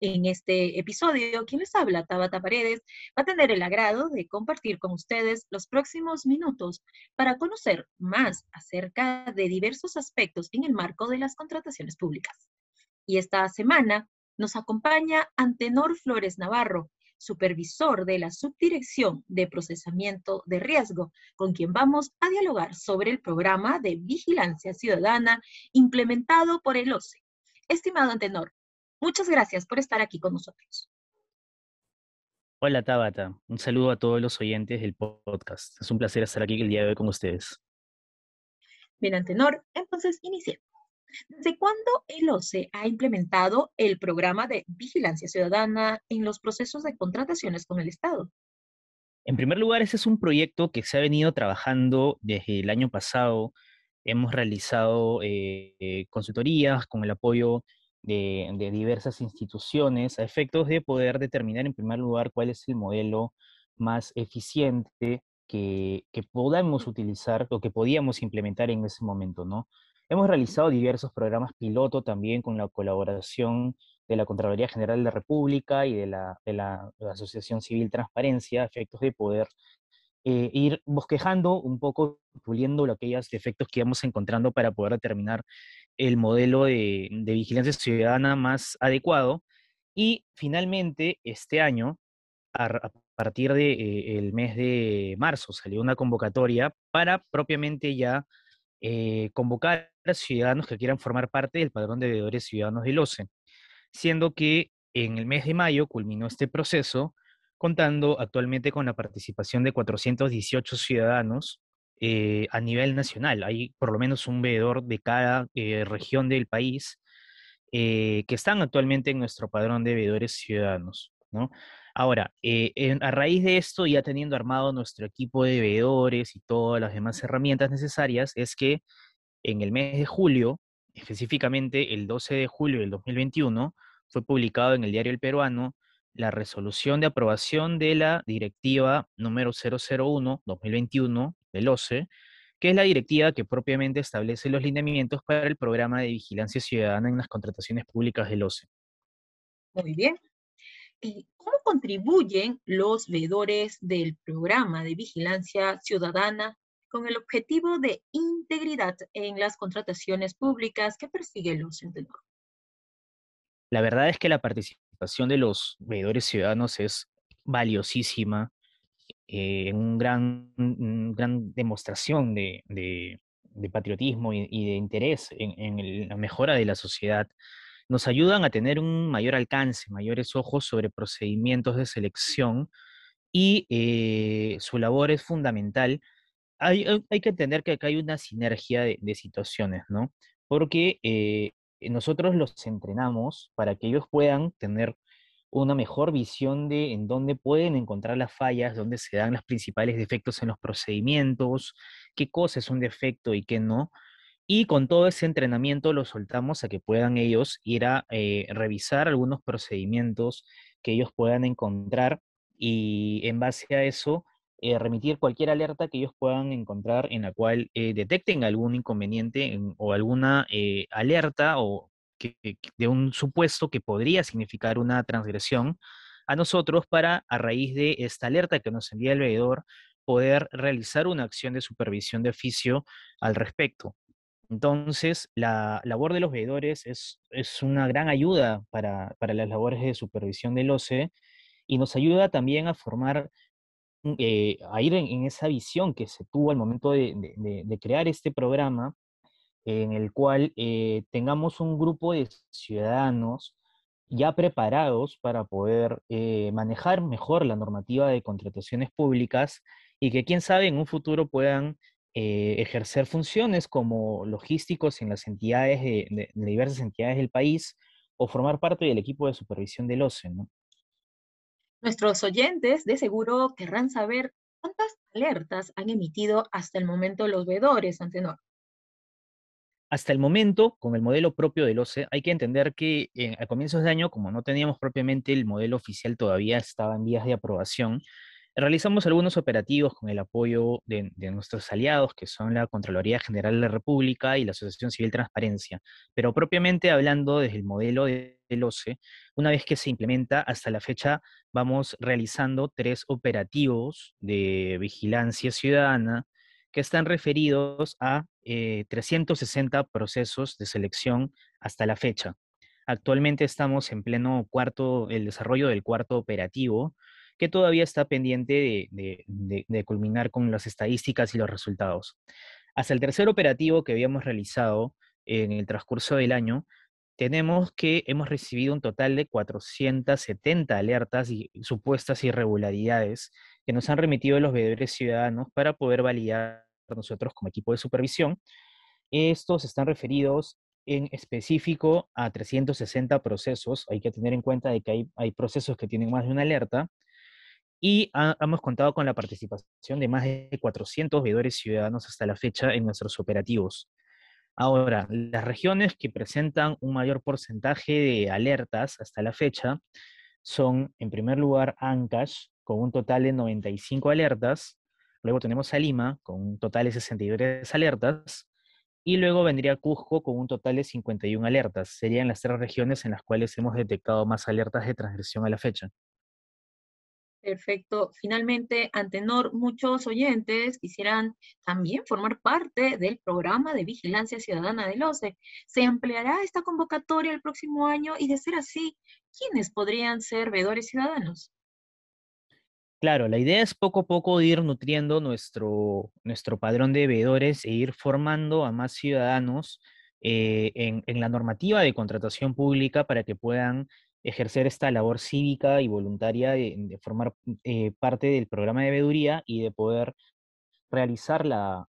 En este episodio, quien les habla, Tabata Paredes, va a tener el agrado de compartir con ustedes los próximos minutos para conocer más acerca de diversos aspectos en el marco de las contrataciones públicas. Y esta semana nos acompaña Antenor Flores Navarro, supervisor de la Subdirección de Procesamiento de Riesgo, con quien vamos a dialogar sobre el programa de vigilancia ciudadana implementado por el OCE. Estimado Antenor, Muchas gracias por estar aquí con nosotros. Hola Tabata, un saludo a todos los oyentes del podcast. Es un placer estar aquí el día de hoy con ustedes. Bien, Antenor, entonces iniciemos. ¿Desde cuándo el OCE ha implementado el programa de vigilancia ciudadana en los procesos de contrataciones con el Estado? En primer lugar, ese es un proyecto que se ha venido trabajando desde el año pasado. Hemos realizado eh, eh, consultorías con el apoyo de, diversas instituciones a efectos de poder determinar en primer lugar cuál es el modelo más eficiente que, que podamos utilizar o que podíamos implementar en ese momento, ¿no? Hemos realizado diversos programas piloto también con la colaboración de la Contraloría General de la República y de la, de la, Asociación Civil Transparencia, a efectos de poder eh, ir bosquejando un poco, puliendo aquellos defectos que íbamos encontrando para poder determinar el modelo de, vigilancia ciudadana más adecuado. Y finalmente, este año, a, partir del de, eh, mes de marzo, salió una convocatoria para propiamente ya eh, convocar a ciudadanos que quieran formar parte del padrón de deudores ciudadanos del OCE, siendo que en el mes de mayo culminó este proceso, contando actualmente con la participación de 418 ciudadanos eh, a nivel nacional. Hay por lo menos un veedor de cada eh, región del país eh, que están actualmente en nuestro padrón de veedores ciudadanos. ¿no? Ahora, a raíz de esto, ya teniendo armado nuestro equipo de veedores y todas las demás herramientas necesarias, es que en el mes de julio, específicamente el 12 de julio del 2021, fue publicado en el diario El Peruano la resolución de aprobación de la directiva número 001-2021 del OCE, que es la directiva que propiamente establece los lineamientos para el programa de vigilancia ciudadana en las contrataciones públicas del OCE. Muy bien. ¿Y cómo contribuyen los veedores del programa de vigilancia ciudadana con el objetivo de integridad en las contrataciones públicas que persigue el OCE? La verdad es que la participación de los veedores ciudadanos es valiosísima eh, un gran, gran demostración de, patriotismo y, de interés en, la mejora de la sociedad, nos ayudan a tener un mayor alcance, mayores ojos sobre procedimientos de selección y eh, su labor es fundamental. Hay, que entender que acá hay una sinergia de, situaciones, ¿no? Porque eh, nosotros los entrenamos para que ellos puedan tener una mejor visión de en dónde pueden encontrar las fallas, dónde se dan los principales defectos en los procedimientos, qué cosa es un defecto y qué no. Y con todo ese entrenamiento los soltamos a que puedan ellos ir a eh, revisar algunos procedimientos que ellos puedan encontrar y en base a eso eh, remitir cualquier alerta que ellos puedan encontrar en la cual eh, detecten algún inconveniente o alguna alerta o de un supuesto que podría significar una transgresión a nosotros para, a raíz de esta alerta que nos envía el veedor, poder realizar una acción de supervisión de oficio al respecto. Entonces, la labor de los veedores es, es una gran ayuda para, las labores de supervisión del OCE y nos ayuda también a formar, eh, a ir en, esa visión que se tuvo al momento de crear este programa en el cual eh, tengamos un grupo de ciudadanos ya preparados para poder eh, manejar mejor la normativa de contrataciones públicas y que quién sabe en un futuro puedan eh, ejercer funciones como logísticos en las entidades de, diversas entidades del país o formar parte del equipo de supervisión del OCE. Nuestros oyentes de seguro querrán saber cuántas alertas han emitido hasta el momento los veedores, Antenor? Hasta el momento, con el modelo propio del OCE, hay que entender que eh, a comienzos de año, como no teníamos propiamente el modelo oficial, todavía estaba en vías de aprobación, realizamos algunos operativos con el apoyo de, nuestros aliados, que son la Contraloría General de la República y la Asociación Civil Transparencia. Pero propiamente hablando desde el modelo del OCE, una vez que se implementa, hasta la fecha vamos realizando tres operativos de vigilancia ciudadana que están referidos a 360 eh, procesos de selección hasta la fecha. Actualmente estamos en pleno cuarto, el desarrollo del cuarto operativo, que todavía está pendiente de, culminar con las estadísticas y los resultados. Hasta el tercer operativo que habíamos realizado en el transcurso del año, tenemos que hemos recibido un total de 470 alertas y supuestas irregularidades que nos han remitido los veedores ciudadanos para poder validar nosotros como equipo de supervisión. Estos están referidos en específico a 360 procesos. Hay que tener en cuenta de que hay, hay procesos que tienen más de una alerta y hemos contado con la participación de más de 400 veedores ciudadanos hasta la fecha en nuestros operativos. Ahora, las regiones que presentan un mayor porcentaje de alertas hasta la fecha son, en primer lugar, Ancash, con un total de 95 alertas, luego tenemos a Lima, con un total de 63 alertas, y luego vendría Cusco con un total de 51 alertas. Serían las tres regiones en las cuales hemos detectado más alertas de transgresión a la fecha. Perfecto. Finalmente, Antenor, muchos oyentes quisieran también formar parte del programa de vigilancia ciudadana del OCE. ¿Se ampliará esta convocatoria el próximo año? Y de ser así, ¿quiénes podrían ser veedores ciudadanos? Claro, la idea es poco a poco ir nutriendo nuestro, nuestro padrón de veedores e ir formando a más ciudadanos eh, en, en, la normativa de contratación pública para que puedan ejercer esta labor cívica y voluntaria de, formar eh, parte del programa de veeduría y de poder realizar la,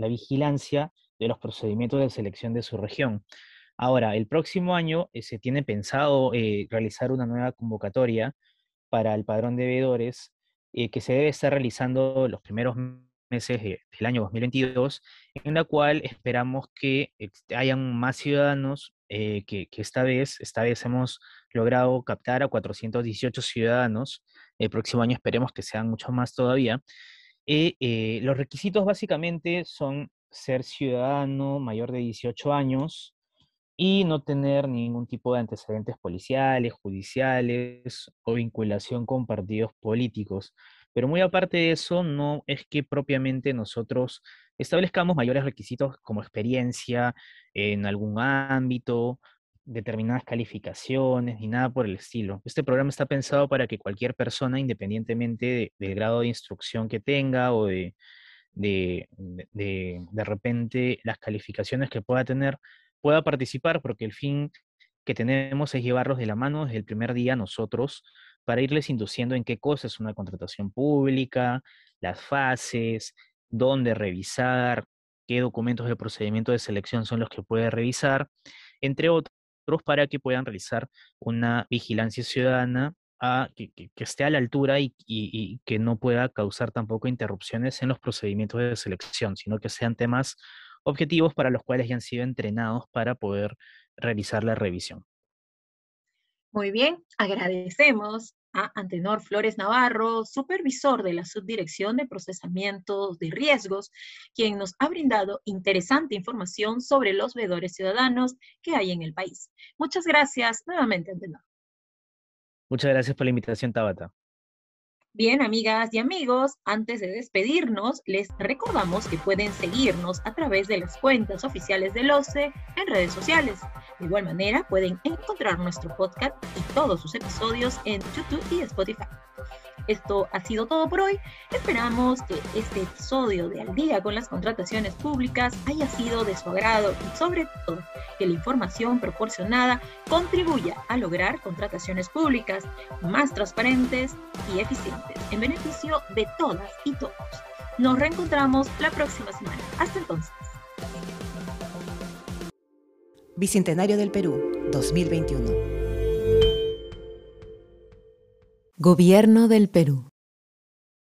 vigilancia de los procedimientos de selección de su región. Ahora, el próximo año eh, se tiene pensado eh, realizar una nueva convocatoria para el padrón de veedores que se debe estar realizando los primeros meses del año 2022, en la cual esperamos que hayan más ciudadanos que, que, esta vez, esta vez hemos logrado captar a 418 ciudadanos. El próximo año esperemos que sean muchos más todavía. Eh, eh, los requisitos básicamente son ser ciudadano mayor de 18 años y no tener ningún tipo de antecedentes policiales, judiciales o vinculación con partidos políticos. Pero muy aparte de eso, no es que propiamente nosotros establezcamos mayores requisitos como experiencia en algún ámbito determinadas calificaciones ni nada por el estilo. Este programa está pensado para que cualquier persona, independientemente del grado de instrucción que tenga o de, de, de, repente las calificaciones que pueda tener, pueda participar, porque el fin que tenemos es llevarlos de la mano desde el primer día nosotros para irles induciendo en qué cosa es una contratación pública, las fases, dónde revisar, qué documentos de procedimiento de selección son los que puede revisar, entre otros para que puedan realizar una vigilancia ciudadana a, que, esté a la altura y, que no pueda causar tampoco interrupciones en los procedimientos de selección, sino que sean temas objetivos para los cuales ya han sido entrenados para poder realizar la revisión. Muy bien, agradecemos a Antenor Flores Navarro, supervisor de la Subdirección de Procesamiento de Riesgos, quien nos ha brindado interesante información sobre los veedores ciudadanos que hay en el país. Muchas gracias nuevamente, Antenor. Muchas gracias por la invitación, Tabata. Bien, amigas y amigos, antes de despedirnos, les recordamos que pueden seguirnos a través de las cuentas oficiales del OCE en redes sociales. De igual manera, pueden encontrar nuestro podcast y todos sus episodios en YouTube y Spotify. Esto ha sido todo por hoy. Esperamos que este episodio de Al día con las contrataciones públicas haya sido de su agrado y sobre todo que la información proporcionada contribuya a lograr contrataciones públicas más transparentes y eficientes en beneficio de todas y todos. Nos reencontramos la próxima semana. Hasta entonces. Bicentenario del Perú, 2021. Gobierno del Perú.